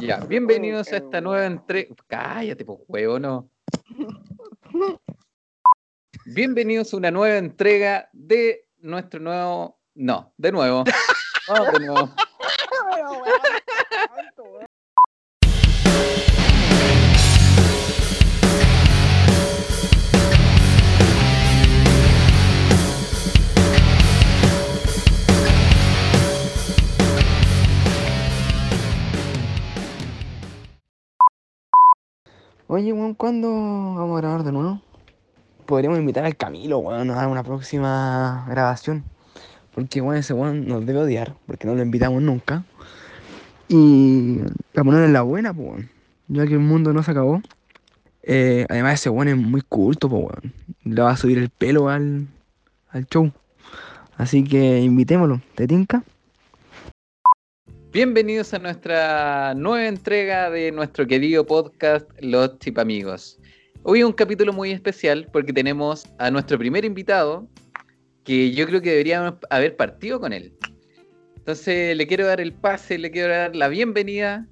Ya, bienvenidos a esta nueva entrega. Cállate, pues, huevo, no. Bienvenidos a una nueva entrega de nuestro nuevo. No, de nuevo. Vamos de nuevo. Oye, weón, ¿cuándo vamos a grabar de nuevo? Podríamos invitar al Camilo, weón, a una próxima grabación. Porque, weón, ese weón nos debe odiar, porque no lo invitamos nunca. Y para ponerle la buena, pues, weón. Ya que el mundo no se acabó. Eh, además, ese weón es muy culto, pues, weón. Le va a subir el pelo al, al show. Así que invitémoslo. ¿Te tinca? Bienvenidos a nuestra nueva entrega de nuestro querido podcast Los Chipamigos. Hoy es un capítulo muy especial porque tenemos a nuestro primer invitado que yo creo que deberíamos haber partido con él. Entonces le quiero dar el pase, le quiero dar la bienvenida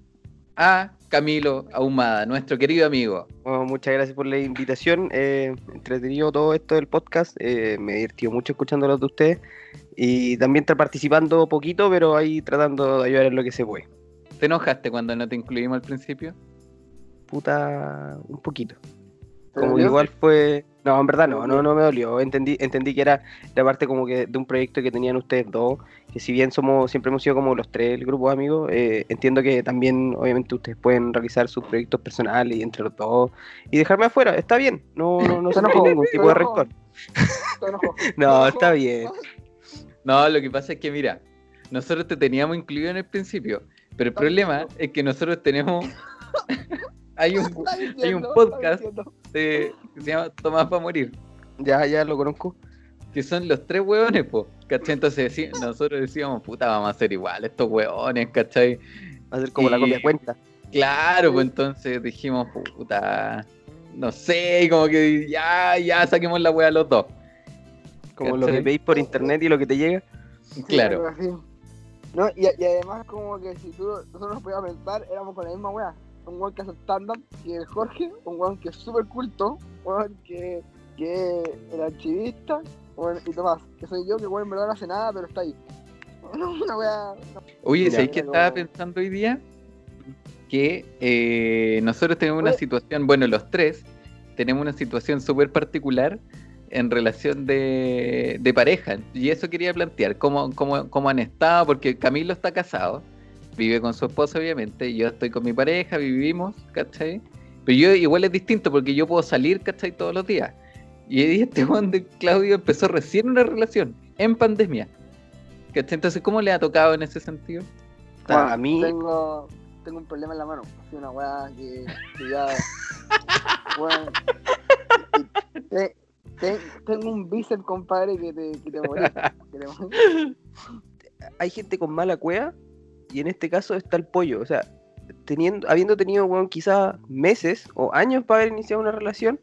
a Camilo Ahumada, nuestro querido amigo. Bueno, muchas gracias por la invitación. Eh, entretenido todo esto del podcast. Eh, me divertido mucho escuchándolos de ustedes. Y también está participando poquito, pero ahí tratando de ayudar en lo que se puede. ¿Te enojaste cuando no te incluimos al principio? Puta, un poquito. Como que igual fue. No, en verdad no, no, no me dolió. Entendí, entendí que era la parte como que de un proyecto que tenían ustedes dos. Que si bien somos, siempre hemos sido como los tres el grupo de amigos, eh, entiendo que también, obviamente, ustedes pueden realizar sus proyectos personales y entre los dos. Y dejarme afuera, está bien. No, no, no se ningún tipo de rencor. no, está bien. No, lo que pasa es que, mira, nosotros te teníamos incluido en el principio, pero el problema es que nosotros tenemos. hay, un, hay un podcast que se llama Tomás para morir. Ya, ya lo conozco. Que son los tres hueones, po, ¿cachai? Entonces nosotros decíamos, puta, vamos a hacer igual estos hueones, ¿cachai? Va a ser como la copia cuenta. Claro, pues entonces dijimos, puta, no sé, como que ya, ya saquemos la hueá los dos. Como lo que veis por internet y lo que te llega. claro. No, y, y, además como que si tú, nosotros nos podíamos pensar, éramos con la misma weá. Un weón que hace stand-up, que es Jorge, un weón que es súper culto, un weón que, que es el archivista, y Tomás, que soy yo, que weón en verdad no hace nada, pero está ahí. Una weá... Oye, ¿sabes qué estaba pensando hoy día? Que eh, nosotros tenemos una situación, bueno, los tres, tenemos una situación súper particular en relación de, de, pareja. Y eso quería plantear, cómo, cómo, cómo, han estado, porque Camilo está casado, vive con su esposa obviamente, yo estoy con mi pareja, vivimos, ¿cachai? Pero yo igual es distinto porque yo puedo salir, ¿cachai? Todos los días. Y este Juan de Claudio empezó recién una relación, en pandemia. ¿Cachai? Entonces, ¿cómo le ha tocado en ese sentido? Bueno, a mí... Tengo, tengo un problema en la mano, así una weá que, que ya... bueno, tengo un bíceps, compadre, que te, que te Hay gente con mala cueva y en este caso está el pollo. O sea, teniendo, habiendo tenido, bueno, quizás meses o años para haber iniciado una relación,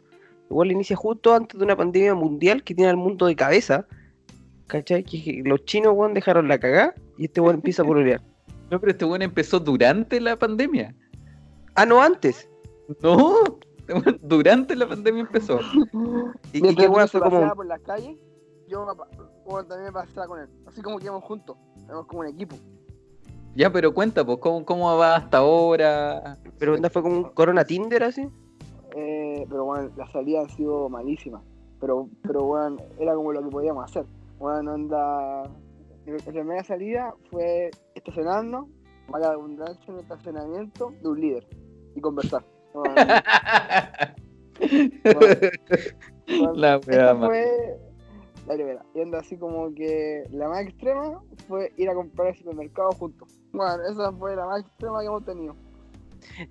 igual inicia justo antes de una pandemia mundial que tiene al mundo de cabeza. ¿Cachai? Que los chinos, weón, dejaron la cagada y este weón empieza a pololear. No, pero este weón empezó durante la pandemia. Ah, no, antes. No, durante la pandemia empezó. ¿Y, qué bueno fue como.? por las calles, yo también me pasaba con él. Así como que íbamos juntos, éramos como un equipo. Ya, pero cuenta, pues, ¿cómo, cómo va hasta ahora? ¿Pero anda fue como un Corona Tinder así? Eh, pero bueno, las salidas han sido malísimas. Pero, pero bueno, era como lo que podíamos hacer. Bueno, anda. La primera salida fue estacionarnos, para abundancia en el estacionamiento de un líder y conversar la fue la primera. Yendo así como que la más extrema fue ir a comprar el supermercado juntos. Bueno, esa fue la más extrema que hemos tenido.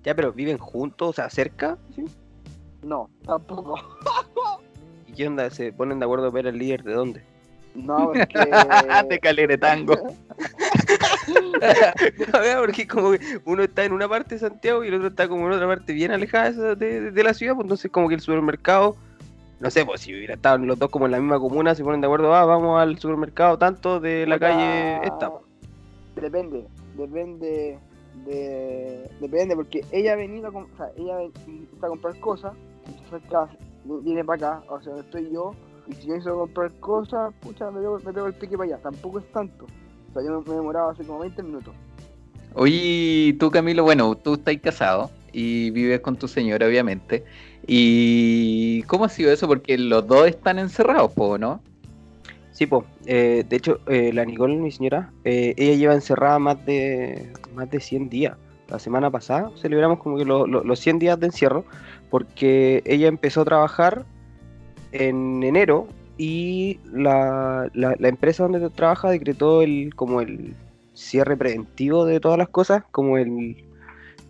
Ya, pero viven juntos, o sea, cerca, ¿sí? No, tampoco. ¿Y qué onda? ¿Se ponen de acuerdo ver el líder de dónde? No, porque... de Caleretango. porque como uno está en una parte de Santiago y el otro está como en otra parte bien alejada de, de, la ciudad, pues entonces como que el supermercado, no sé, pues si hubiera estado los dos como en la misma comuna, se ponen de acuerdo, ah, vamos al supermercado tanto de la calle esta. Depende, depende de, depende, porque ella ha venido a, com- o sea, ella ven- a comprar cosas, entonces acá, viene para acá, o sea, donde estoy yo, y si yo hice comprar cosas, pucha, me pego, me pego el pique para allá, tampoco es tanto. O sea, yo me, me demoraba hace como 20 minutos. Oye, tú Camilo, bueno, tú estás casado y vives con tu señora, obviamente. ¿Y cómo ha sido eso? Porque los dos están encerrados, po, ¿no? Sí, po. Eh, de hecho, eh, la Nicole, mi señora, eh, ella lleva encerrada más de más de 100 días. La semana pasada celebramos como que lo- lo- los 100 días de encierro porque ella empezó a trabajar en enero y la, la- la empresa donde trabaja decretó el como el cierre preventivo de todas las cosas como el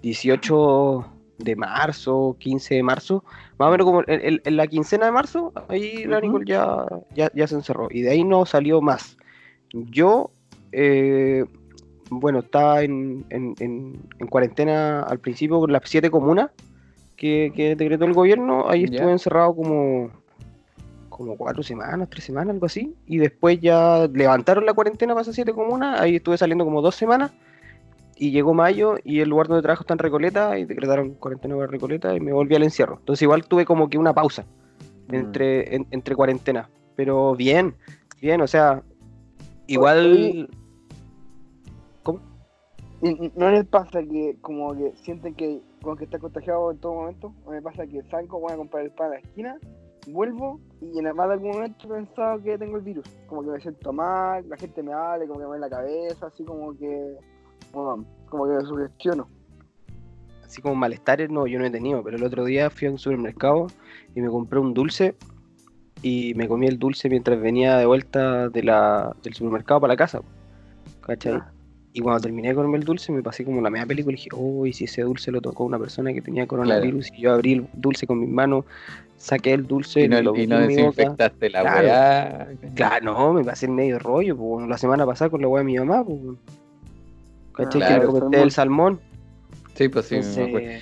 18 de marzo, 15 de marzo, más o menos como en, en- en la quincena de marzo, ahí la Ujú. Nicole ya, ya, ya se encerró. Y de ahí no salió más. Yo, eh, bueno, estaba en, en- en- en cuarentena al principio con las siete comunas que, que decretó el gobierno, ahí estuve encerrado como, como cuatro semanas, tres semanas, algo así, y después ya levantaron la cuarentena para esas siete comunas, ahí estuve saliendo como dos semanas, y llegó mayo y el lugar donde trabajo está en Recoleta y decretaron cuarentena para Recoleta y me volví al encierro. Entonces igual tuve como que una pausa Mm. entre, en- entre cuarentena. Pero bien, bien, o sea, igual... ¿Cómo? ¿Y y no les pasa que como que sienten que como que está contagiado en todo momento? ¿O me pasa que salgo, voy a comprar el pan a la esquina, vuelvo y en más de algún momento he pensado que tengo el virus? Como que me siento mal, la gente me habla, como que me duele la cabeza, así como que... Como que me sugestiono. Así como malestares, no, yo no he tenido, pero el otro día fui a un supermercado y me compré un dulce y me comí el dulce mientras venía de vuelta de la, del supermercado para la casa. ¿Cachai? Y cuando terminé de comerme el dulce me pasé como la media película y dije, uy, si ese dulce lo tocó una persona que tenía coronavirus y yo abrí el dulce con mis manos, saqué el dulce Y no, lo y no en desinfectaste la Claro. weá. Claro, no, me pasé el medio rollo, pues, la semana pasada con la weá de mi mamá, pues. ¿Cachai? Claro, que comenté el salmón. Sí, pues sí, me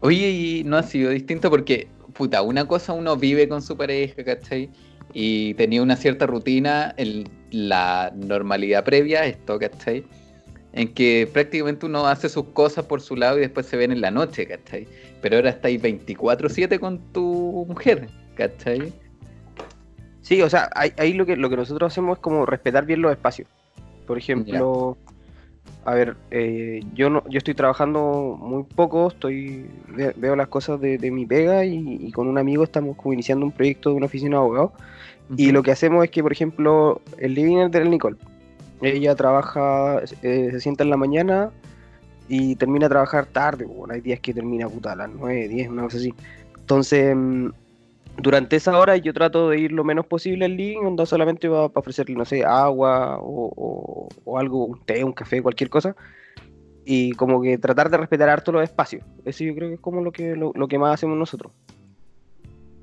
Oye, y no ha sido distinto porque, puta, una cosa uno vive con su pareja, ¿cachai? Y tenía una cierta rutina en la normalidad previa a esto, ¿cachai? En que prácticamente uno hace sus cosas por su lado y después se ven en la noche, ¿cachai? Pero ahora estáis 24-7 con tu mujer, ¿cachai? Sí, o sea, ahí, ahí lo que lo que nosotros hacemos es como respetar bien los espacios. Por ejemplo, a ver, eh, yo no, yo estoy trabajando muy poco, estoy ve- veo las cosas de, de mi pega y, y con un amigo estamos como iniciando un proyecto de una oficina de abogados. Y lo que hacemos es que, por ejemplo, el living es de la Nicole. Ella trabaja, eh, se sienta en la mañana y termina a trabajar tarde. Bueno, hay días que termina puta a las 9, 10, una cosa así. Entonces, mm, durante esa hora yo trato de ir lo menos posible al living, onda solamente para ofrecerle, no sé, agua o, o- o algo, un té, un café, cualquier cosa. Y como que tratar de respetar harto los espacios. Eso yo creo que es como lo que, lo, lo que más hacemos nosotros.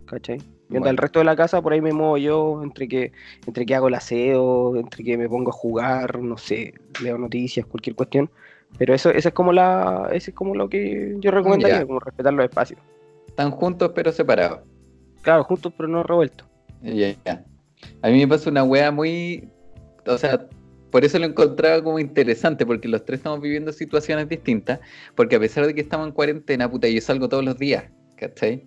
¿Cachai? Y onda, el Bueno. resto de la casa por ahí me muevo yo, entre que, entre que hago el aseo, entre que me pongo a jugar, no sé, leo noticias, cualquier cuestión. Pero eso, eso es como la, eso es como lo que yo recomendaría, Ya. como respetar los espacios. Están juntos pero separados. Claro, juntos pero no revueltos. Ya. A mí me pasa una wea muy. O sea, por eso lo encontraba como interesante, porque los tres estamos viviendo situaciones distintas. Porque a pesar de que estamos en cuarentena, puta, yo salgo todos los días, ¿cachai?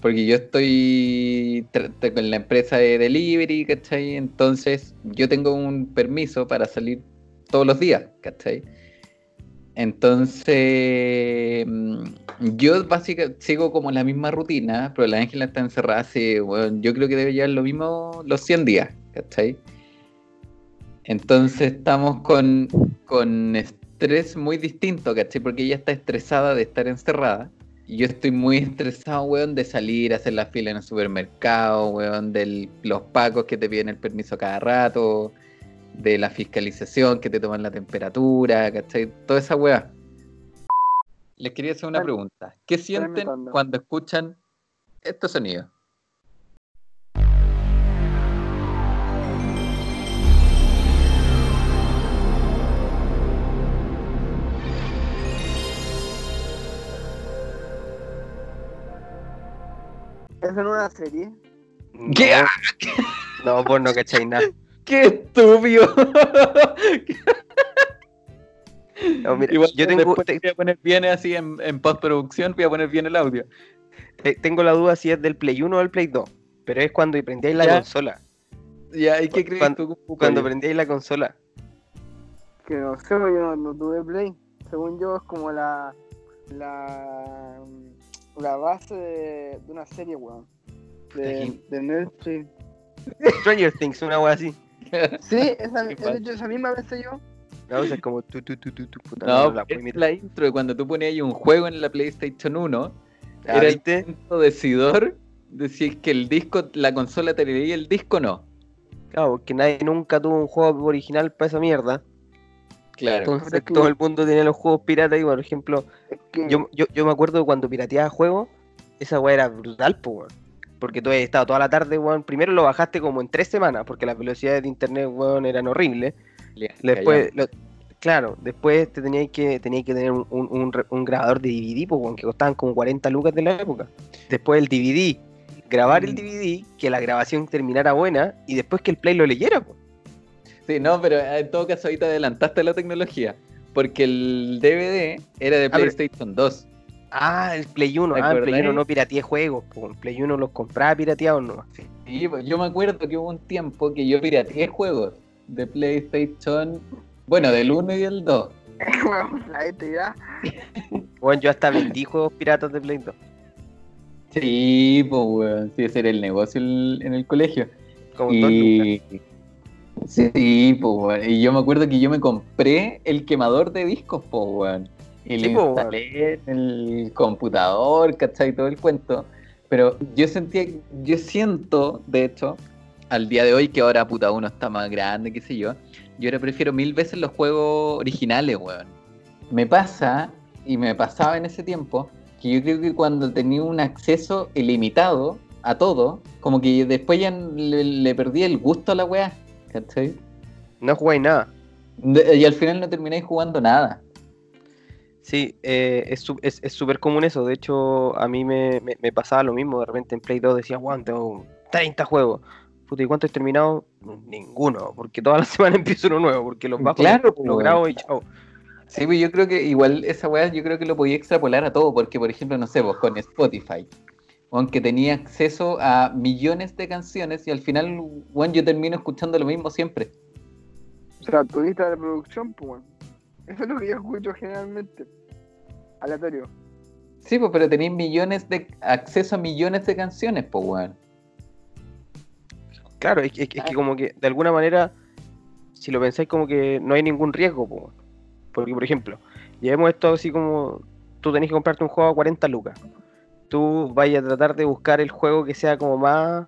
Porque yo estoy con la empresa de delivery, ¿cachai? Entonces, yo tengo un permiso para salir todos los días, ¿cachai? Entonces, mm, yo básicamente sigo como la misma rutina, pero la Ángela está encerrada hace, bueno, yo creo que debe llevar lo mismo los 100 días, ¿cachai? Entonces estamos con, con estrés muy distinto, ¿cachai? Porque ella está estresada de estar encerrada. Yo estoy muy estresado, weón, de salir a hacer la fila en el supermercado, weón, de los pacos que te piden el permiso cada rato, de la fiscalización que te toman la temperatura, ¿cachai? Toda esa weá. Les quería hacer una pregunta. ¿Qué sienten cuando escuchan estos sonidos? ¿Es en una serie? ¿Qué? No, pues no cachai nada. ¡Qué estúpido! No, mira, Igual yo tengo, después te- voy a poner bien así en, en postproducción, voy a poner bien el audio. te- tengo la duda si es del Play 1 o del Play 2. Pero es cuando prendíais la Ya. consola. Ya, ¿y qué crees Cuando- tú? Cuco? Cuando prendíais la consola. Que no sé, yo no, no tuve Play. Según yo, es como la. La. La base de, de una serie, weón. De, de Netflix. Stranger Things, una wea así. Sí, esa, misma pensé yo. No, o sea, es como tu, tu, tu, tu, tu, puta, No, la es la intro de cuando tú ponías ahí un juego en la PlayStation 1. Ah, era ¿viste? el punto decidor de si es que el disco, la consola te leía el disco o no. Claro, porque nadie nunca tuvo un juego original para esa mierda. Claro. Entonces Pero es que- todo el mundo tenía los juegos piratas y por ejemplo, Es que. yo, yo, yo me acuerdo cuando pirateaba juegos, esa weá era brutal, weón. Porque tú habías estado toda la tarde, weón. Primero lo bajaste como en tres semanas, porque las velocidades de internet, weón, eran horribles. Después, lo- claro, después te tenías que, tenías que tener un, un, grabador de DVD, po, weón, que costaban como 40 lucas de la época. Después el DVD, grabar el Mm. DVD, que la grabación terminara buena, y después que el play lo leyera, po. Sí, no, pero en todo caso ahí te adelantaste la tecnología. Porque el DVD era de Ah, pero- PlayStation 2. Ah, el Play 1, ¿Te ah, el Play 1 acordáis? no pirateé juegos, po. el Play 1 los compraba pirateados no. Sí, pues, yo me acuerdo que hubo un tiempo que yo pirateé juegos de PlayStation, bueno, del 1 y del 2. weón, la ya. Bueno, yo hasta vendí juegos piratas de Play 2. Sí, pues, weón, sí, ese era el negocio el- en el colegio. Como. Y... Sí, pues, weón. Y yo me acuerdo que yo me compré el quemador de discos, pues, weón. Y weón. instalé en el computador, ¿cachai? Todo el cuento. Pero yo sentía, yo siento, de hecho, al día de hoy, que ahora puta uno está más grande, qué sé yo, yo ahora prefiero mil veces los juegos originales, weón. Me pasa, y me pasaba en ese tiempo, que yo creo que cuando tenía un acceso ilimitado a todo, como que después ya le, le perdí el gusto a la weá, ¿cachai? No jugáis nada. De- y al final no termináis jugando nada. Sí, eh, es su- es es súper común eso. De hecho, a mí me, me- me pasaba lo mismo. De repente en Play 2 decía, wow, tengo 30 juegos. Puta, ¿y cuántos he terminado? Ninguno, porque toda la semana empiezo uno nuevo, porque los bajo, Claro, los weón. grabo y chao. Sí, pues yo creo que igual esa weá yo creo que lo podía extrapolar a todo, porque por ejemplo, no sé, vos con Spotify, aunque tenía acceso a millones de canciones y al final, bueno, yo termino escuchando lo mismo siempre. O sea, tu lista de reproducción, pues. Eso es lo que yo escucho generalmente. Aleatorio. Sí, pues, pero tenéis millones de acceso a millones de canciones, pues weón. Claro, es, que- es que- es que como que de alguna manera, si lo pensáis como que no hay ningún riesgo, po. porque por ejemplo, llevemos esto así como tú tenés que comprarte un juego a 40 lucas. Tú vayas a tratar de buscar el juego que sea como más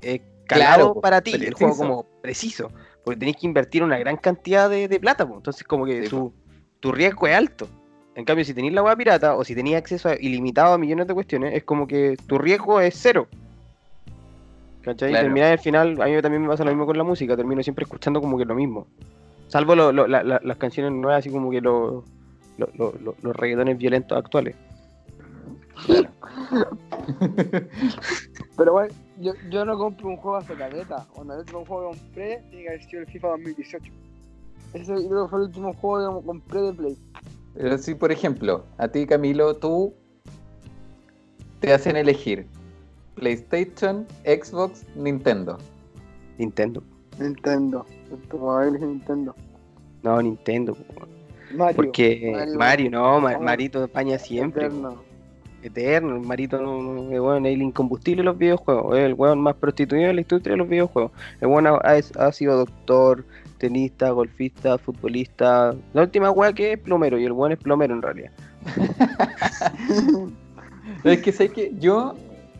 eh, Claro, para ti, el juego como preciso, porque tenés que invertir una gran cantidad de, de plata, po. entonces como que Sí, tu, tu riesgo es alto. En cambio, si tenéis la web pirata o si tenéis acceso a- ilimitado a millones de cuestiones, es como que tu riesgo es cero. ¿Cachai? Claro. Terminar al final, a mí también me pasa lo mismo con la música, termino siempre escuchando como que lo mismo. Salvo lo- lo- la- la- las canciones nuevas, así como que lo- lo- lo- lo- los reggaetones violentos actuales. Pero, yo, yo no compro un juego hace caleta. Cuando el último juego que compré, tiene que haber sido el FIFA 2018. Ese creo que fue el último juego que compré de Play. Pero si, por ejemplo, a ti, Camilo, tú te hacen elegir PlayStation, Xbox, Nintendo. Nintendo. Nintendo. Nintendo. No, Nintendo. Mario. Porque Mario. Mario, no, Vamos. Marito de España siempre. Eterno. Eterno, el Marito no, no, es bueno, es el incombustible de los videojuegos, es el weón más prostituido de la industria de los videojuegos. El weón ha, ha- ha sido doctor, tenista, golfista, futbolista. La última weá que es plomero, y el weón es plomero en realidad. es que sé que yo.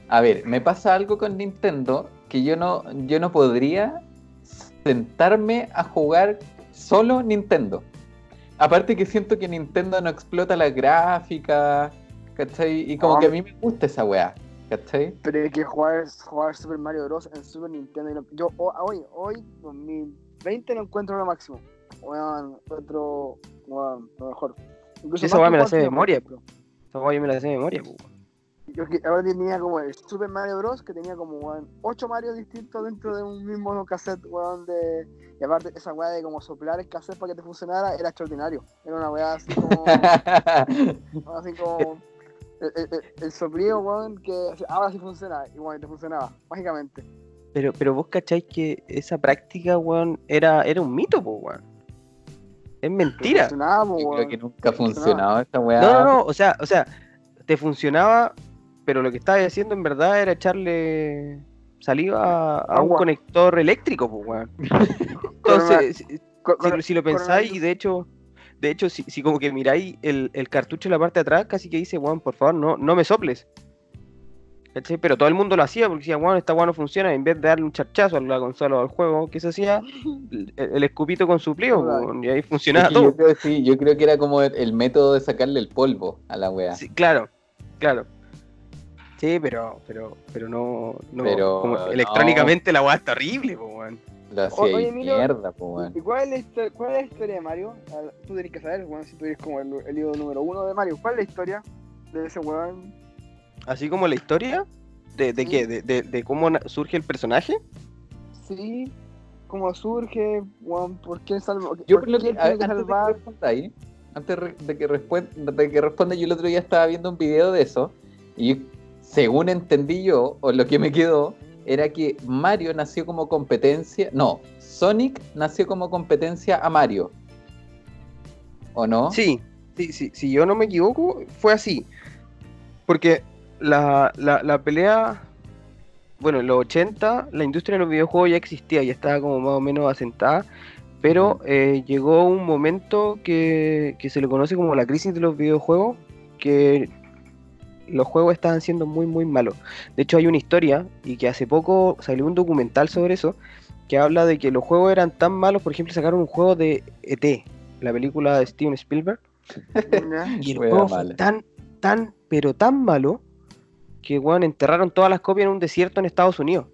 A ver, me pasa algo con Nintendo que yo no, yo no podría sentarme a jugar solo Nintendo. Aparte que siento que Nintendo no explota la gráfica, ¿cachai? Y como que a mí me gusta esa weá, ¿cachai? Pero hay que jugar, jugar Super Mario Bros. en Super Nintendo. Yo hoy, hoy 2000 20 no encuentro lo máximo. Bueno, encuentro bueno, lo mejor. Incluso esa weá me la sé de memoria, bro. Esa weá yo me la sé de memoria, bro. Yo que ahora tenía como el Super Mario Bros. que tenía como weón, 8 Mario distintos dentro de un mismo cassette, weón, de. Y aparte esa weá de como soplar el cassette para que te funcionara era extraordinario. Era una weá así como. así como. El, el, el weón, que ahora sí funciona, y bueno, te funcionaba, mágicamente. Pero, pero vos cacháis que esa práctica, weón, era, era un mito, po, weón. Es mentira. Funcionaba, po, Yo creo que nunca ha Funcionaba. funcionado esta weá. No, no, no, o sea, o sea, te funcionaba, pero lo que estabas haciendo en verdad era echarle saliva a un conector eléctrico, pues, weón. Entonces, si, Con- si- lo pensáis, y de hecho, de hecho, si, si como que miráis el, el cartucho en la parte de atrás, casi que dice, weón, por favor, no, no me soples. ¿Cachai? Pero todo el mundo lo hacía porque decía, weón, esta weón no funciona. En vez de darle un charchazo a la consola o al juego, ¿qué se hacía? El, el escupito con su pliego, Claro. weón, y ahí Es funcionaba que todo. yo, creo, sí, yo creo que era como el, el método de sacarle el polvo a la weá. Sí, claro, claro. Sí, pero, pero, pero no, no Pero, como no. electrónicamente la weá está horrible, po, weón. Lo hacía Oye, mierda, pues weón. ¿Y cuál es, la historia, cuál es la historia de Mario? Tú tenés que saber, weón, si tú eres como el, el ídolo número uno de Mario. ¿Cuál es la historia de ese weón? Así como la historia de, de Sí. qué, de, de, de cómo surge el personaje. Sí, cómo surge, por qué salva. Yo qué que, a- tiene que antes de que salvar. responda ahí, antes de que, responda, de que responda, yo el otro día estaba viendo un video de eso y según entendí yo, o lo que me quedó, era que Mario nació como competencia, no, Sonic nació como competencia a Mario. ¿O no? Sí, sí, sí, si yo no me equivoco, fue así. Porque la, la, la pelea, bueno, en los 80 la industria de los videojuegos ya existía, ya estaba como más o menos asentada, pero eh, llegó un momento que, que se le conoce como la crisis de los videojuegos, que los juegos estaban siendo muy, muy malos. De hecho, hay una historia, y que hace poco salió un documental sobre eso, que habla de que los juegos eran tan malos, por ejemplo, sacaron un juego de ET, la película de Steven Spielberg, y el Wea juego fue tan, tan, pero tan malo que, weón, enterraron todas las copias en un desierto en Estados Unidos.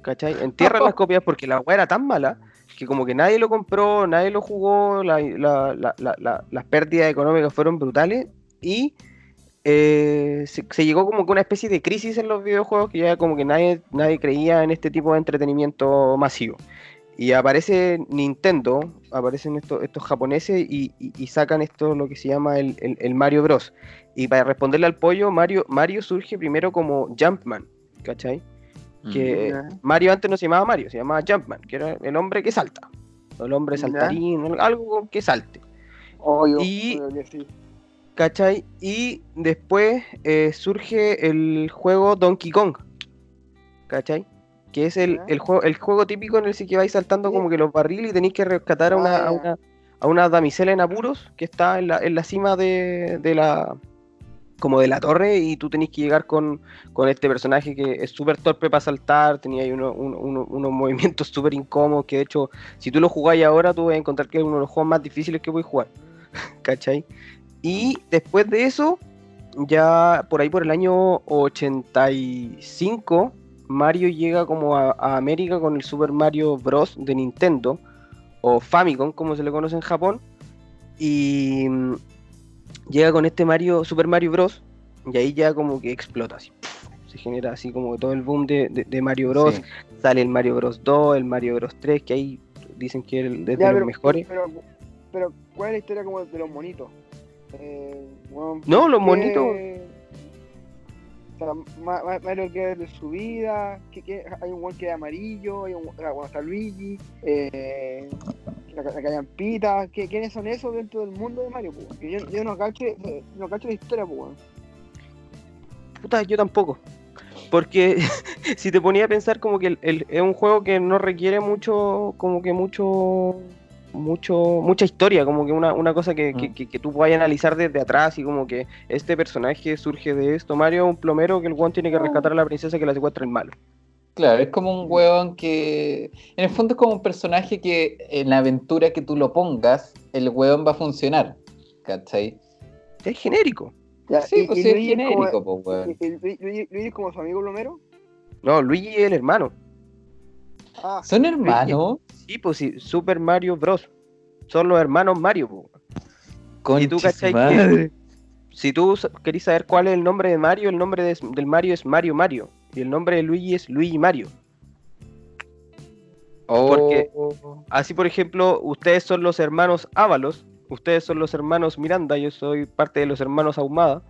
¿Cachai? Entierran las copias porque la weá era tan mala que como que nadie lo compró, nadie lo jugó, la- la- la- la- la- las pérdidas económicas fueron brutales y eh, se, se llegó como que una especie de crisis en los videojuegos que ya como que nadie, nadie creía en este tipo de entretenimiento masivo. Y aparece Nintendo, aparecen estos, estos japoneses y, y- y sacan esto lo que se llama el, el- el Mario Bros. Y para responderle al pollo, Mario, Mario surge primero como Jumpman, ¿cachai? Que. Mario antes no se llamaba Mario, se llamaba Jumpman, que era el hombre que salta. O el hombre Ya. saltarín, algo que salte. Obvio, Y- obvio que sí. ¿Cachai? Y después eh, surge el juego Donkey Kong. ¿Cachai? Que es el, el, juego, el juego típico en el que vais saltando como que los barriles y tenéis que rescatar a una, Ah, a una, a una damisela en apuros que está en la, en la cima de, de la como de la torre y tú tenés que llegar con, con este personaje que es súper torpe para saltar, tenía ahí uno- uno- uno- unos movimientos súper incómodos que de hecho si tú lo jugáis ahora tú vas a encontrar que es uno de los juegos más difíciles que voy a jugar. ¿Cachai? Y después de eso, ya por ahí por el año 85, Mario llega como a, a América con el Super Mario Bros. de Nintendo, o Famicom, como se le conoce en Japón, y mm, llega con este Mario, Super Mario Bros. Y ahí ya como que explota así. Se genera así como todo el boom de, de- de Mario Bros. Sí. Sale el Mario Bros 2, el Mario Bros 3, que ahí dicen que es de los mejores. Pero, pero, ¿cuál es la historia como de los monitos? Eh, No, ¿por los monitos. Mario que de su vida, hay un weón que es amarillo, hay un, ah, bueno, está Luigi, eh, la, la callampita, ¿qué, ¿quiénes son esos dentro del mundo de Mario? Que yo, yo no cacho, no cacho la historia, pues. Puta, yo tampoco. Porque si te ponía a pensar como que es un juego que no requiere mucho, como que mucho, mucho, mucha historia, como que una, una cosa que, que, Mm. que- que tú puedas analizar desde atrás y como que este personaje surge de esto. Mario es un plomero que el guan tiene que rescatar a la princesa que la secuestra el malo. Claro, es como un hueón que. En el fondo es como un personaje que en la aventura que tú lo pongas, el hueón va a funcionar. ¿Cachai? Es genérico. Ya, Sí, y- pues y es como- genérico, pues, hueón. Luigi Luigi es como su amigo plomero. No, Luigi es el hermano. Ah, ¿Son hermanos? Sí, pues sí, Super Mario Bros. Son los hermanos Mario, po. Conche tú que- si tú querés saber cuál es el nombre de Mario, el nombre del Mario es Mario Mario. Y el nombre de Luigi es Luigi Mario. Porque Oh, así, por ejemplo, ustedes son los hermanos Ábalos, ustedes son los hermanos Miranda, yo soy parte de los hermanos Ahumada.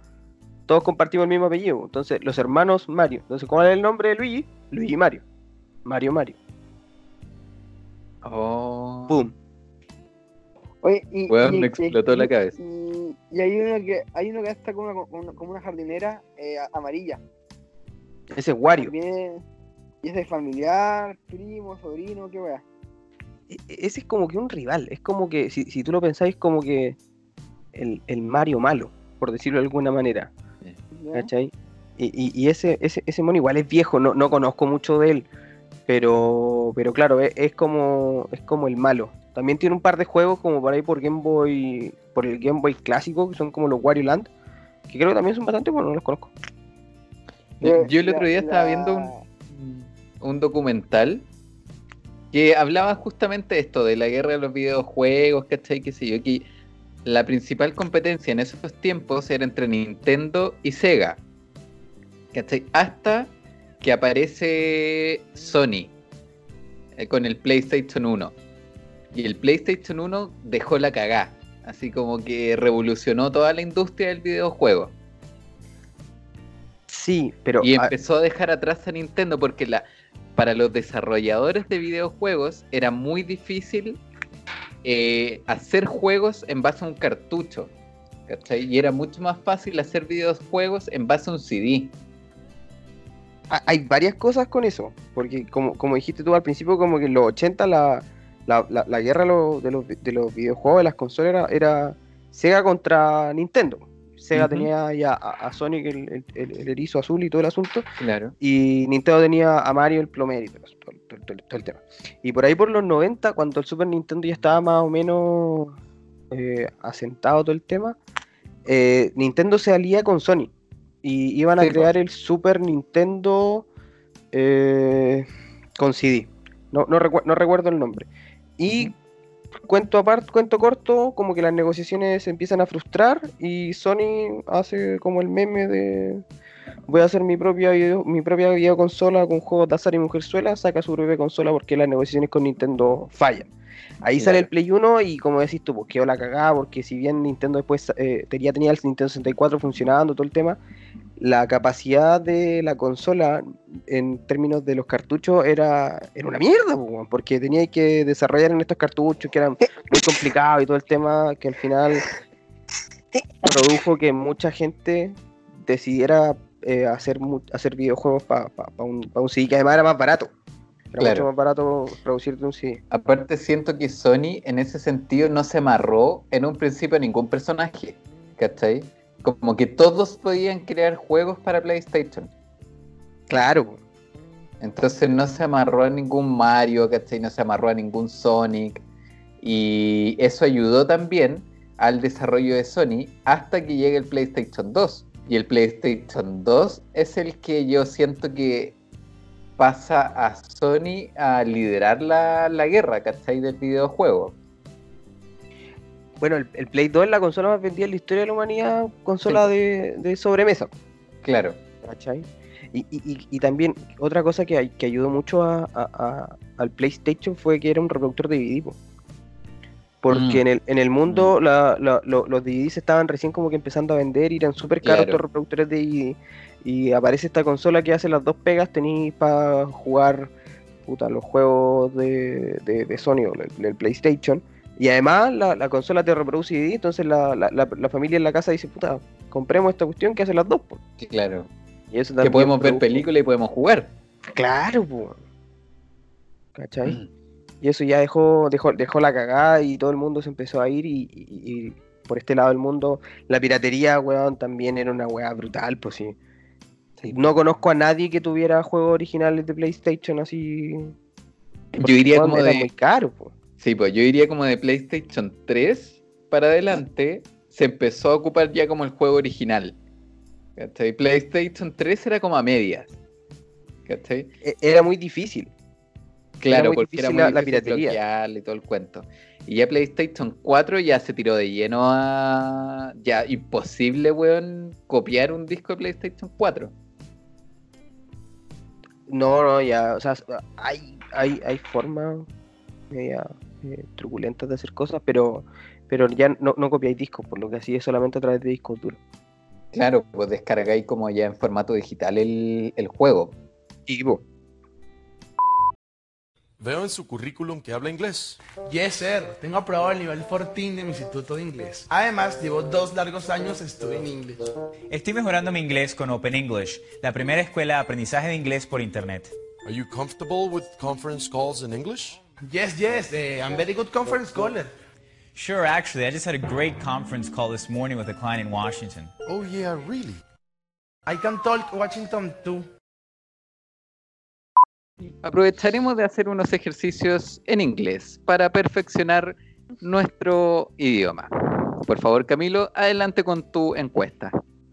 Todos compartimos el mismo apellido. Entonces, los hermanos Mario. Entonces, ¿cuál es el nombre de Luigi? Luigi Mario. Mario Mario. Oh. ¡Pum! Oye, y, Weón, y- me y- explotó la cabeza. Y, y hay uno que hay uno que está como una, como una- como una jardinera eh, amarilla. Ese es Wario. Viene, y es de familiar, primo, sobrino, qué wea. E- e- Ese es como que un rival. Es como que, si, si tú lo pensáis, como que el, el Mario malo, por decirlo de alguna manera. ¿ya? ¿Cachai? Y, y- y ese, ese, ese mono igual es viejo, no, no conozco mucho de él. Pero, pero claro, es, es como, es como el malo. También tiene un par de juegos como por ahí por Game Boy, por el Game Boy clásico, que son como los Wario Land, que creo que también son bastante buenos, no los conozco. Yo, yo el otro día estaba viendo un, un documental que hablaba justamente de esto, de la guerra de los videojuegos, ¿cachai? Qué sé yo, que la principal competencia en esos tiempos era entre Nintendo y Sega, ¿cachai? Hasta que aparece Sony eh, con el PlayStation 1. Y el PlayStation 1 dejó la cagá, así como que revolucionó toda la industria del videojuego. Sí, pero Y empezó a dejar atrás a Nintendo porque la, para los desarrolladores de videojuegos era muy difícil eh, hacer juegos en base a un cartucho. ¿cachai? Y era mucho más fácil hacer videojuegos en base a un CD. Ha- hay varias cosas con eso, porque como, como dijiste tú al principio, como que en los 80 la, la, la- la guerra de los, de los, de los videojuegos, de las consolas, era, era Sega contra Nintendo. Sega tenía ya a, a Sonic el, el- erizo azul y todo el asunto, Claro. y Nintendo tenía a Mario el plomero y todo, todo- todo- todo- todo el tema. Y por ahí por los 90, cuando el Super Nintendo ya estaba más o menos eh, asentado todo el tema, eh, Nintendo se alía con Sony y iban a Sí, crear el Super Nintendo eh, con CD. No, no, recu- no recuerdo el nombre. Y cuento aparte, cuento corto, como que las negociaciones se empiezan a frustrar y Sony hace como el meme de voy a hacer mi propia video, mi propia videoconsola con juegos de azar y mujerzuela, saca su propia consola porque las negociaciones con Nintendo fallan. Ahí sale el. Play 1 y como decís tú, pues quedó la cagada porque si bien Nintendo después eh, tenía, tenía el Nintendo 64 funcionando, todo el tema, la capacidad de la consola en términos de los cartuchos era, era una mierda, pues, porque tenía que desarrollar en estos cartuchos que eran muy complicados y todo el tema que al final produjo que mucha gente decidiera eh, hacer, hacer videojuegos para un, pa un CD que además era más barato. Era Claro. mucho más barato producirte un CD. Aparte siento que Sony en ese sentido no se amarró en un principio a ningún personaje. ¿Cachai? Como que todos podían crear juegos para PlayStation. Claro. Entonces no se amarró a ningún Mario, ¿cachai? No se amarró a ningún Sonic. Y eso ayudó también al desarrollo de Sony hasta que llegue el PlayStation 2. Y el PlayStation 2 es el que yo siento que pasa a Sony a liderar la, la guerra, ¿cachai? Del videojuego. Bueno, el, el Play 2 es la consola más vendida en la historia de la humanidad, consola de, de sobremesa. Claro. ¿cachai? Y, y- también otra cosa que, que ayudó mucho a- a- a- al PlayStation fue que era un reproductor de DVD. po. Porque Mm. en, el, en el mundo la- la- lo- los DVDs estaban recién como que empezando a vender y eran súper caros Claro. estos reproductores de DVD. Y aparece esta consola que hace las dos pegas, tenéis para jugar puta, los juegos de, de- de Sony o del, del PlayStation. Y además la, la consola te reproduce DVD, entonces la, la- la- familia en la casa dice, puta, compremos esta cuestión que hace las dos. po". Claro. Y eso Que podemos ver películas y podemos jugar. Claro, po. ¿Cachai? Y eso ya dejó, dejó, dejó la cagada y todo el mundo se empezó a ir y, y- y por este lado del mundo la piratería, weón, también era una weá brutal, pues sí. No conozco a nadie que tuviera juegos originales de PlayStation así. Yo iría como de... muy caro, po. Sí, pues yo diría como de PlayStation 3 para adelante se empezó a ocupar ya como el juego original. ¿Cachai? PlayStation 3 era como a medias. ¿Cachai? E- Era muy difícil. Claro, muy porque era muy la- la difícil piratería. bloquearle y todo el cuento. Y ya PlayStation 4 ya se tiró de lleno a... Ya, imposible, weón, copiar un disco de PlayStation 4. No, no, ya, o sea, hay, hay, hay formas media eh, truculentas de hacer cosas, pero, pero ya no, no copiáis discos, por lo que así es solamente a través de discos duros. Claro, pues descargáis como ya en formato digital el, el juego. Y po, Veo en su currículum que habla inglés. Yes, sir. Tengo aprobado el nivel 14 de mi instituto de inglés. Además, llevo dos largos años estudiando inglés. Estoy mejorando mi inglés con Open English, la primera escuela de aprendizaje de inglés por internet. Are you comfortable with conference calls in English? Yes, yes. eh, I'm very good conference caller. Sure, actually, I just had a great conference call this morning with a client in Washington. Oh yeah, really? I can talk Washington too. Aprovecharemos de hacer unos ejercicios en inglés para perfeccionar nuestro idioma. Por favor, Camilo, adelante con tu encuesta.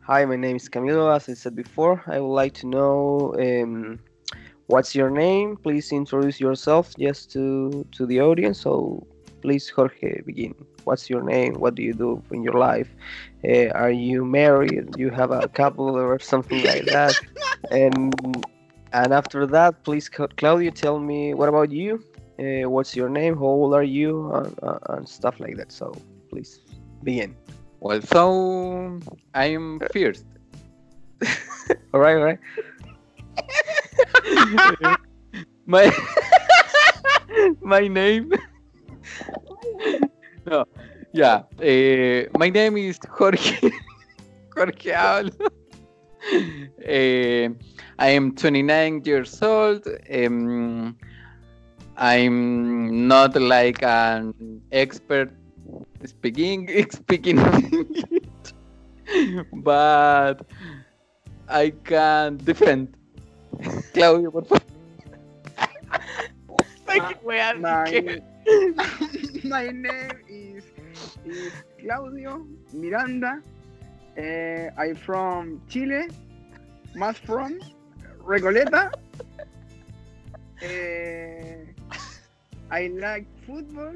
Hi, my name is Camilo. As I said before, I would like to know um, what's your name. Please introduce yourself just to, to the audience. So, please, Jorge, begin. What's your name? What do you do in your life? Uh, are you married? Do you have a couple or something like that? And and after that, please, Cla- Claudio, tell me what about you? Uh, what's your name? How old are you? And, uh, and stuff like that. So, please begin. Well, so I'm first. All right, all right. My my name. no, yeah. eh, my name is Jorge. Jorge hablo. Eh, I am 29 years old. Um, I'm not like an expert speaking speaking English, but I can defend. Claudio, por favor. My, my name is, is Claudio Miranda. Uh, I'm from Chile. Más from Recoleta. Uh, I like football.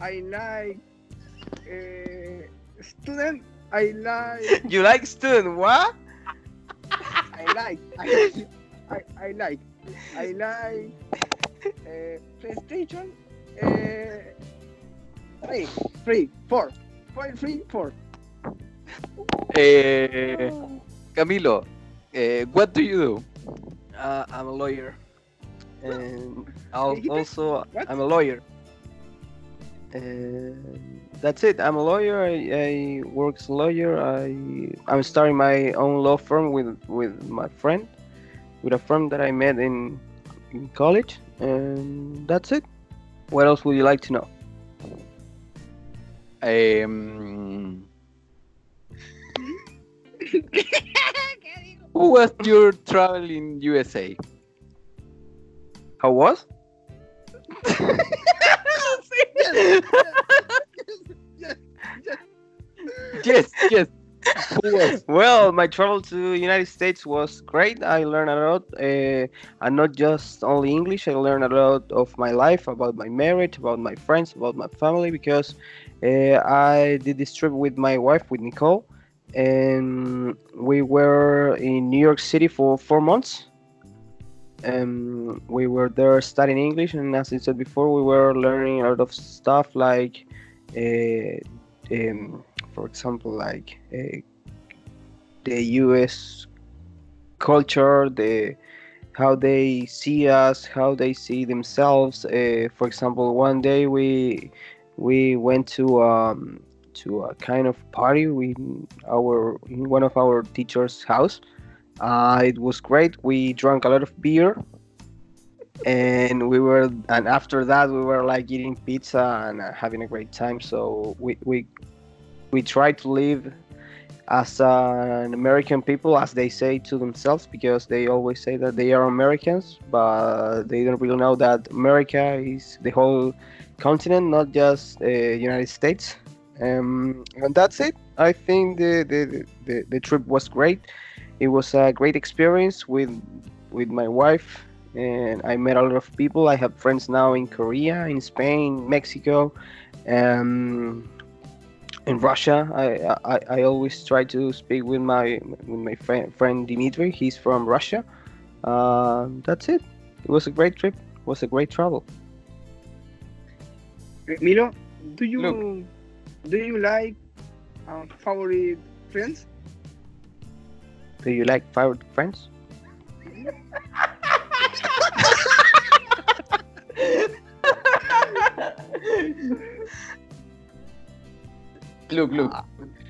I like uh, student. I like. You like student? What? I like. I, I, I like. I like uh, PlayStation. Uh, three, three, four, five, three, four. Eh, Camilo, eh, what do you do? Uh, I'm a lawyer, and al- Dijiste? also What? I'm a lawyer. And that's it. I'm a lawyer. I, I work as a lawyer. I I'm starting my own law firm with with my friend, with a firm that I met in in college, and that's it. What else would you like to know? Um, who was your travel in USA? How was? Yes, yes. Well, my travel to United States was great. I learned a lot, uh, and not just only English. I learned a lot of my life, about my marriage, about my friends, about my family, because uh, I did this trip with my wife, with Nicole, and we were in New York City for four months. Um, we were there studying English, and as I said before, we were learning a lot of stuff like, uh, um, for example, like uh, the U.S. culture, the how they see us, how they see themselves. Uh, for example, one day we we went to um, to a kind of party in our in one of our teachers' house. Uh, it was great. We drank a lot of beer, and we were and after that we were like eating pizza and uh, having a great time. So we we we tried to live as an American people, as they say to themselves, because they always say that they are Americans, but they don't really know that America is the whole continent, not just uh, United States. Um, and that's it. I think the, the, the, the trip was great. It was a great experience with with my wife and I met a lot of people. I have friends now in Korea, in Spain, Mexico, um, in Russia. I, I I always try to speak with my with my friend friend Dimitri. He's from Russia. Uh, that's it. It was a great trip. It was a great travel. Milo, do you Look. Do you like um, favorite friends? Do you like favorite friends? Look, look.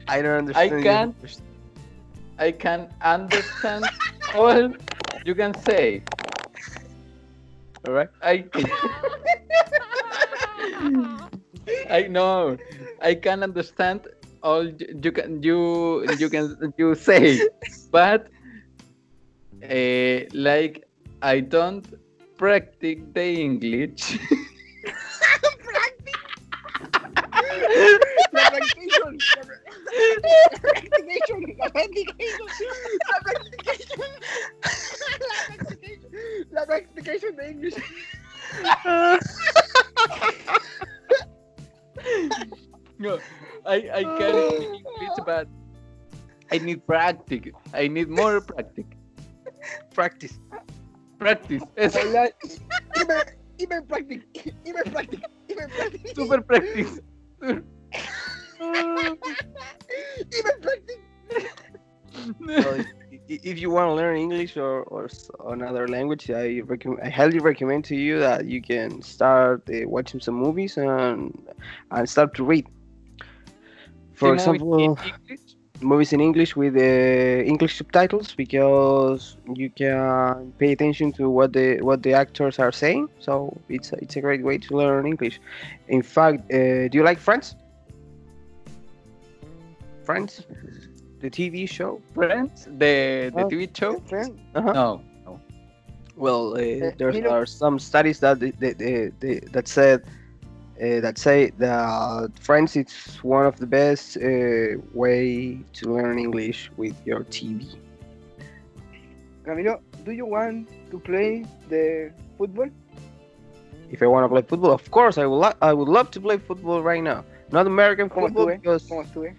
I don't understand. I can't- question. I can understand all you can say. All right. I I know. I can understand all you can you you can you say, but uh, like I don't practice the English. La practication. La practication. La practication. La practication. La practication de English. no, I I can speak English, but I need practice. I need more practice. Practice. Practice. Eso. Hablar. Hiper, hiper practic. Hiper practic. Hiper practic. Super practice. So Hiper practic. if, you want to learn English or, or another language, I recommend I highly recommend to you that you can start uh, watching some movies and and start to read. For See movie in example, movies in English with uh, English subtitles because you can pay attention to what the what the actors are saying. So it's a, it's a great way to learn English. In fact, uh, do you like Friends? Friends, the TV show. Friends, the the Oh, TV show. Friend. Uh-huh. No, no. Well, uh, Uh, there you know- are some studies that they, they, they, they, that said uh, that say that Friends is one of the best uh, way to learn English with your TV. Camilo, do you want to play the football? If I want to play football, of course I would. Lo- I would love to play football right now. Not American football because ¿Cómo estuve?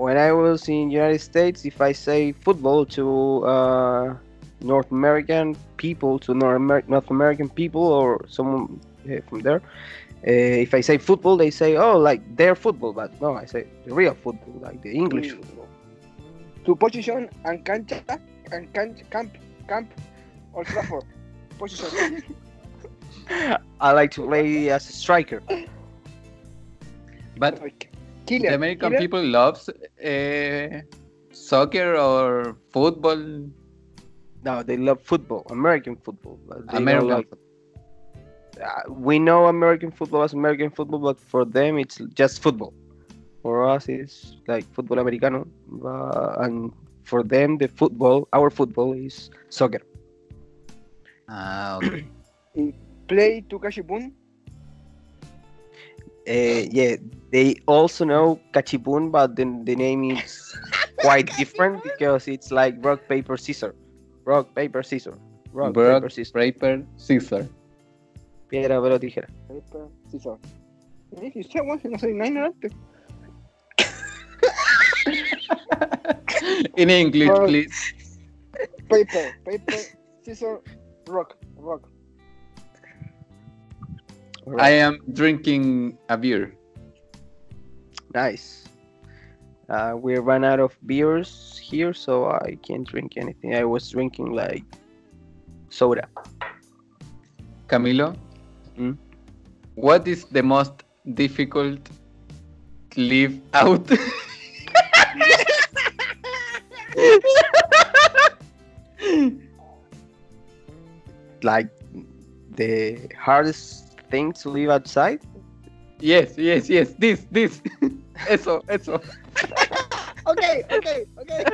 When I was in United States, if I say football to uh, North American people, to North, Amer- North American people or someone from there, uh, if I say football, they say, "Oh, like their football," but no, I say the real football, like the English Mm. football. Tu position and cancha and canch, camp camp Old Trafford. Position. I like to play as a striker. But Killer. the American killer. people loves uh, soccer or football. No, they love football, American football. They American. like- uh, we know American football as American football, but for them it's just football. For us, it's like football americano, uh, and for them, the football, our football, is soccer. Ah, okay. Play to Kashipun. Uh, yeah, they also know Kachipun, but then the name is quite different because it's like rock paper scissor, rock paper scissor, rock Rock, paper scissor, paper, scissor. piedra papel tijera. Paper, scissors. Si usted, weón, si no soy nada ignorante. In English, Oh. please. Paper, paper, scissors, rock, rock. I am drinking a beer. Nice. Uh, we ran out of beers here, so I can't drink anything. I was drinking like soda. Camilo, Hmm? what is the most difficult live out? Like the hardest thing to live outside. yes, yes, yes. This, this. eso, eso. Okay, okay, okay.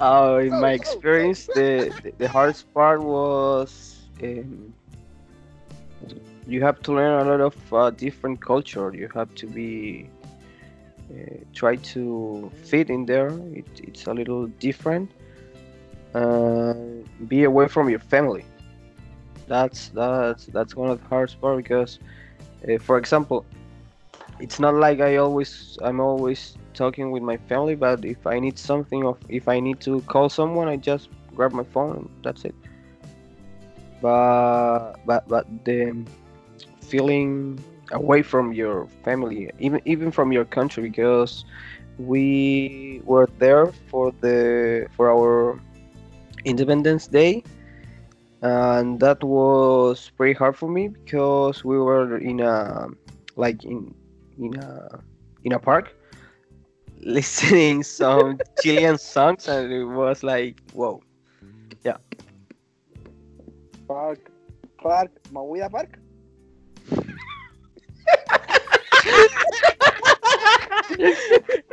Uh, in Go, my go, experience, the, the the hardest part was um, you have to learn a lot of uh, different culture. You have to be uh, try to fit in there. It, it's a little different. uh, be away from your family. That's that's that's one of the hardest part because, uh, for example, it's not like I always I'm always talking with my family, but if I need something or if I need to call someone, I just grab my phone and that's it. But but but the feeling away from your family, even even from your country, because we were there for the for our Independence Day, and that was pretty hard for me because we were in a like in in a in a park listening some Chilean songs, and it was like whoa. Yeah. Park, Park, Mahuida Park.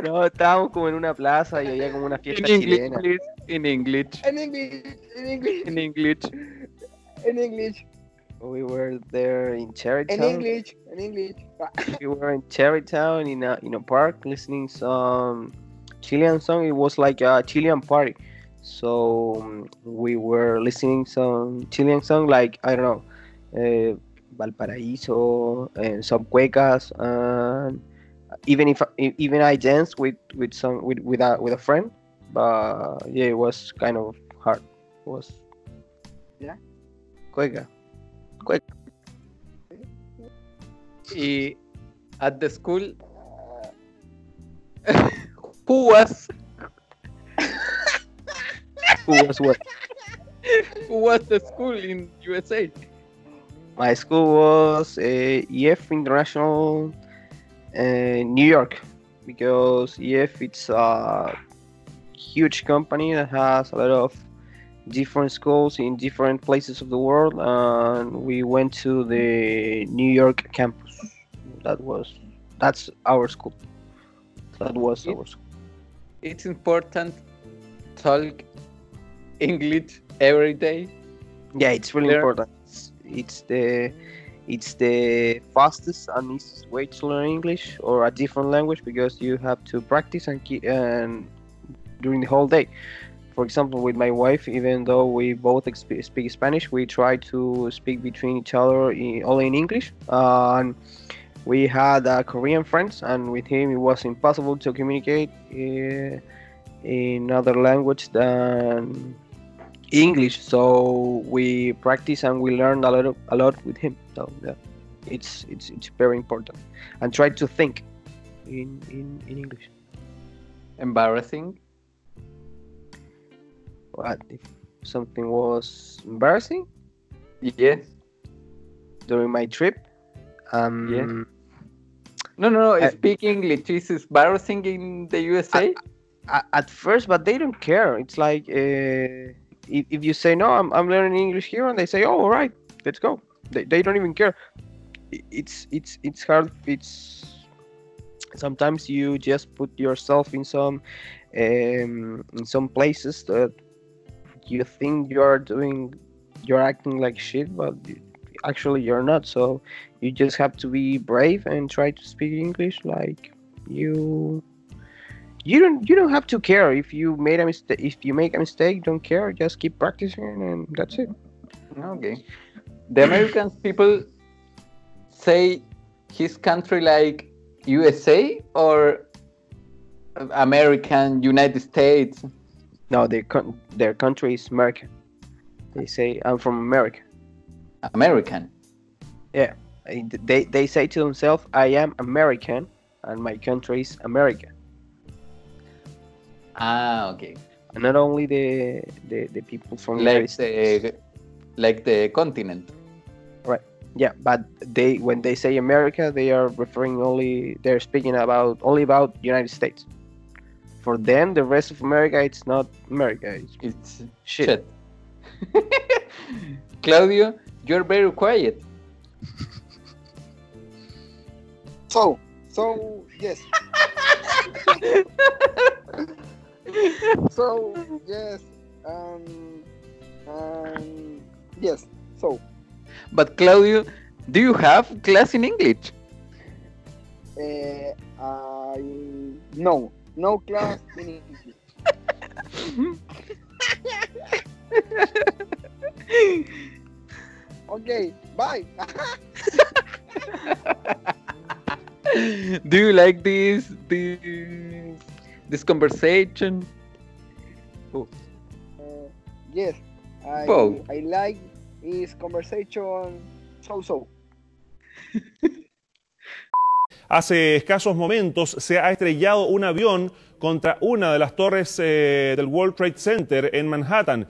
No, estábamos como en una plaza y había como una In fiesta English, chilena. please. In English. En English, en English, In English. en English, We were there in en Cherrytown. English, In English. We were in Cherrytown in a in a park listening some Chilean song. It was like a Chilean party, so um, we were listening some Chilean song like I don't know, uh, Valparaíso and some cuecas, and even if even I danced with with some with with a with a friend, but yeah, it was kind of hard. It was Yeah. cueca. Y at the school, who was Who was what? who was the school in USA? My school was uh, EF International, uh, New York, because EF it's a huge company that has a lot of different schools in different places of the world, and we went to the New York campus. That was that's our school. That was our school. It's important talk English every day. Yeah, it's really There- important. It's, it's the it's the fastest and easiest way to learn English or a different language because you have to practice and keep and during the whole day. For example, with my wife, even though we both speak Spanish, we try to speak between each other in, only in English. Uh, and we had uh, Korean friends, and with him it was impossible to communicate uh, in other language than English, so we practice and we learned a lot of, a lot with him. So yeah, it's it's it's very important. And try to think in in, in English. Embarrassing. What if something was embarrassing Yes. during my trip? Um, Yes. No, no, no. Uh, speak English. Is embarrassing in the USA? a- at first, but they don't care. It's like uh, if, if you say no, I'm, I'm learning English here, and they say, oh, all right, let's go. They, they don't even care. It's it's it's hard. It's sometimes you just put yourself in some um, in some places that you think you are doing, you're acting like shit, but actually you're not. So you just have to be brave and try to speak English like you you don't you don't have to care if you made a mistake if you make a mistake don't care just keep practicing and that's it Okay. The American people say his country like USA or American United States. no their con- their country is america they say i'm from america American. I- they they say to themselves i am american and my country is america Ah, okay. and not only the the, the people from the Like United the like the continent. Right. Yeah but they when they say america they are referring only they're speaking about only about united states for them the rest of america it's not america it's It's shit. shit. Claudio, you're very quiet. So, so yes. so yes, um, um, yes. So, But Claudio, do you have class in English? uh, I no, no class in English. Ok, bye. Do you like this this this conversation? Uh, yes, I. I like this conversation so so. Hace escasos momentos se ha estrellado un avión contra una de las torres eh, del World Trade Center en Manhattan.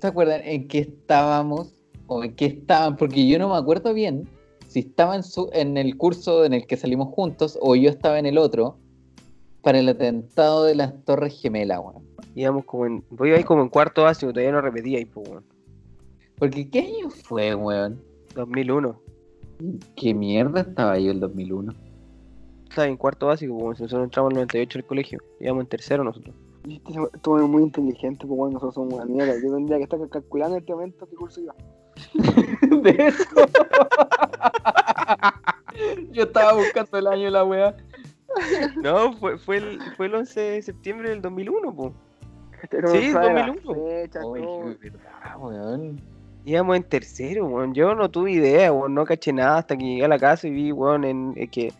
¿Se acuerdan en qué estábamos? ¿O en qué estaban? Porque yo no me acuerdo bien si estaba en, su, en el curso en el que salimos juntos o yo estaba en el otro para el atentado de las Torres Gemelas, weón. Íbamos como en. Voy ahí como en cuarto básico, todavía no repetía ahí, pues, weón. Porque ¿qué año fue, weón? 2001. ¿Qué mierda estaba yo el 2001? Estaba en cuarto básico, como si nosotros entramos en el 98 al colegio. Íbamos en tercero nosotros. Tú eres muy inteligente, pues bueno, nosotros somos una mierda. Yo tendría que estar calculando en este momento qué curso iba. de eso. yo estaba buscando el año de la weá. No, fue, fue, el, fue el 11 de septiembre del 2001, pues. Pero Sí, sabe las 2001. fechas, Oye, todo. es verdad, weón. Íbamos en tercero, weón. Yo no tuve idea, weón. No caché nada hasta que llegué a la casa y vi, weón, en, eh, que,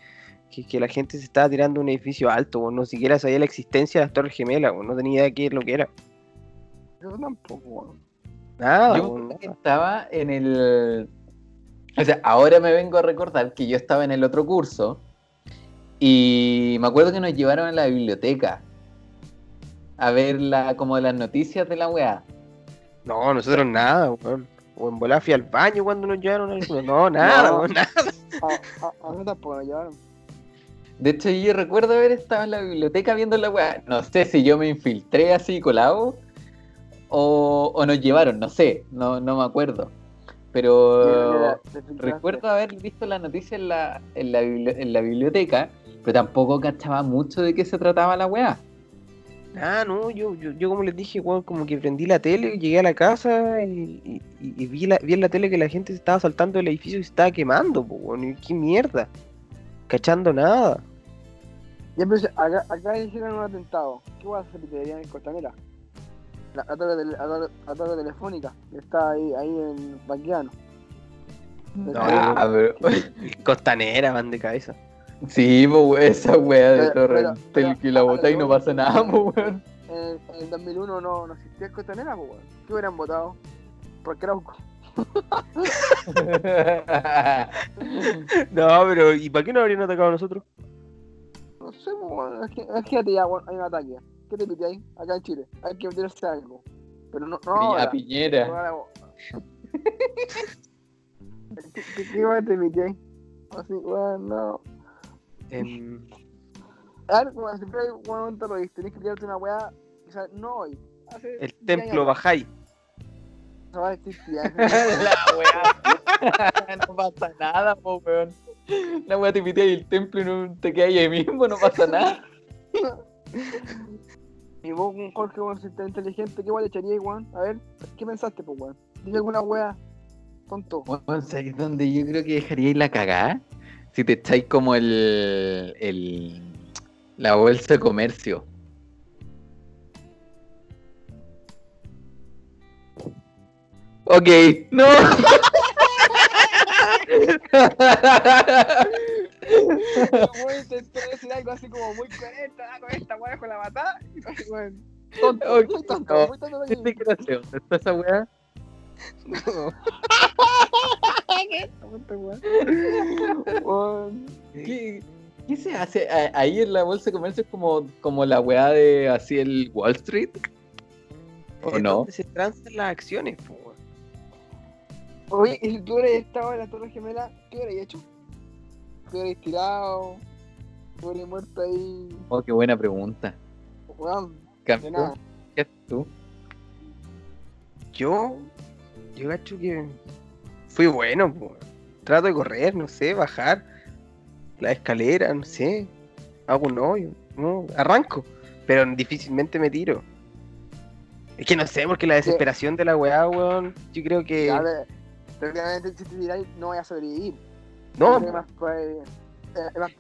que, que la gente se estaba tirando un edificio alto, weón. No siquiera sabía la existencia de las Torres Gemelas, weón. No tenía idea de qué es lo que era. Yo tampoco, weón. Nada, Yo weón. estaba en el. O sea, ahora me vengo a recordar que yo estaba en el otro curso y me acuerdo que nos llevaron a la biblioteca a ver la, como las noticias de la weá. No, nosotros nada, weón. O en bola fui al baño cuando nos llevaron al No, nada, No. nada. A, a, a mí tampoco me llevaron. De hecho, yo recuerdo haber estado en la biblioteca viendo la weá. No sé si yo me infiltré así colado o, o nos llevaron, no sé, no, no me acuerdo. Pero recuerdo haber visto la noticia en la, en la, bibli- en la biblioteca, pero tampoco cachaba mucho de qué se trataba la weá. Ah, no, yo, yo, yo como les dije, weón, como que prendí la tele, llegué a la casa y, y- y- y vi, la, vi en la tele que la gente se estaba saltando del edificio y se estaba quemando, weón. Y qué mierda. Cachando nada. Ya empecé, acá, acá hicieron un atentado. ¿Qué va a hacer te en Costanera? La, la, torre tele- la torre- la torre telefónica, que está ahí, ahí en Banquiano. Ah, pero- Costanera, van de cabeza. sí, pues esa weá de torre pero- pero- que la a- a botáis y no que pasa nada, pues weón. En, en el 2001 no, no existía Costanera, pues, weón. ¿Qué hubieran votado? Por Crauco. No, pero ¿y para qué no habrían atacado a nosotros? No sé, pues, weón. Es que- Imagínate ya, weón, hay un ataque. ¿Qué te pide ahí? Acá en Chile. Hay que meterse algo. Pero no, no ahora. Piñera. No ahora, weón. ¿Qué, qué, qué te pide ahí? Así, weón, no. En- A ver, weón, siempre hay un momento lo tenés que tirarte una weá. O sea, no hoy. Hace el 10 templo Bajay. No va a existir. la weá. no pasa nada, po, weón. La weá te pide ahí el templo y no te quedas ahí mismo, no pasa nada. Y vos, Jorge, weón, si estás inteligente, ¿qué le echarías, weón? A ver, ¿qué pensaste, pues, weón? Dime alguna weá. Tonto. Weón, ¿sabes dónde yo creo que dejaríais la cagada? Si te echáis como el, el. la bolsa de comercio. Ok, no. Weón, intenté decir algo así como muy coherente, ah, con esta weá con la matada. Y, weón, tonto, Ok, muy tonto, no. muy tonto de ¿Qué. ¿Qué, qué se hace? Ahí en la bolsa de comercio es como, como la weá de así el Wall Street. ¿O Es no? donde se transan las acciones, po. Oye, y tú hubieras estado en la Torre Gemela, ¿qué hubieras hecho? ¿Te hubieras tirado? ¿Te hubieras muerto ahí? Oh, qué buena pregunta. Nada. ¿qué haces tú? Yo, yo cacho que fui bueno, po. Trato de correr, no sé, bajar la escalera, no sé. Hago un hoyo, no, arranco. Pero difícilmente me tiro. Es que no sé, porque la desesperación de la weá, weón, yo creo que. A ver, pero obviamente si te tiráis no voy a sobrevivir. No, eh,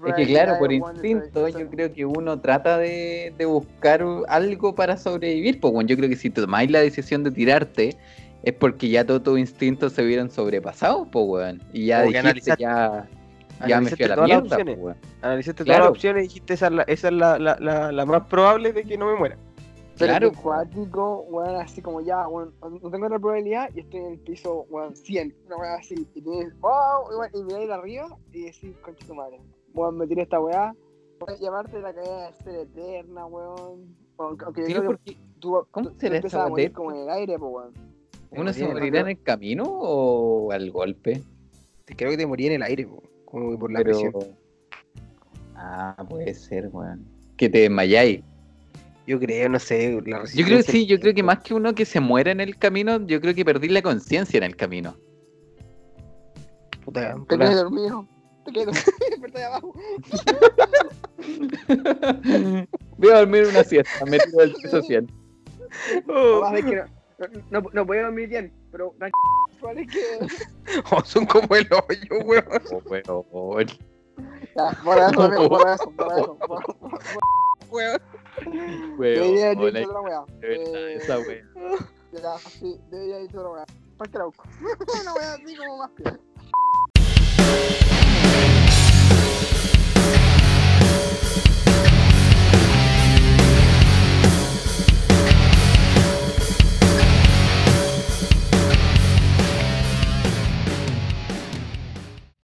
Es que claro, por instinto, yo creo que uno trata de, de buscar algo para sobrevivir. Pues bueno, yo creo que si tomáis la decisión de tirarte, es porque ya todos tus instintos se vieron sobrepasados, pues weón. Y ya dijiste, analizaste- ya, ya me fui a la analizaste todas las mierda, opciones. pues. Analizaste Claro. todas las opciones y dijiste esa es la, esa es la, la, la, la más probable de que no me muera. Pero Claro, que cuático, weón, así como ya, weón, no tengo otra probabilidad y estoy en el piso, weón, 100, una weá así, y tienes, wow, y, weón, y miráis arriba y decís, concha tu madre, weón, me tiré esta weá, weón, llamarte la caída de ser eterna, weón, aunque aunque yo creo que porque tú, ¿cómo tú- será esa a morir weá? como en el aire, pues, weón. ¿uno se morí en el morirá en el camino o al golpe? Creo que te morí en el aire, po, como que por la Pero... presión. Ah, puede ser, weón. Que te desmayáis. Yo creo, no sé, la Yo creo que sí, yo creo que más que uno que se muera en el camino, yo creo que perdí la conciencia en el camino. Puta, Te la- dormido, te quedas dormido, ahí abajo. Voy a dormir una siesta, me tiro del piso 100. Además de que no, no, no puedo dormir bien, pero tranquilo, que... Oh, son como el hoyo, weón. Oh, weón. Ya, por eso, por eso, por eso, por weón. Debería haber dicho otra weá. esa wea. Ya, sí, debería haber dicho otra weá. Arauco. Una weá así como más piola.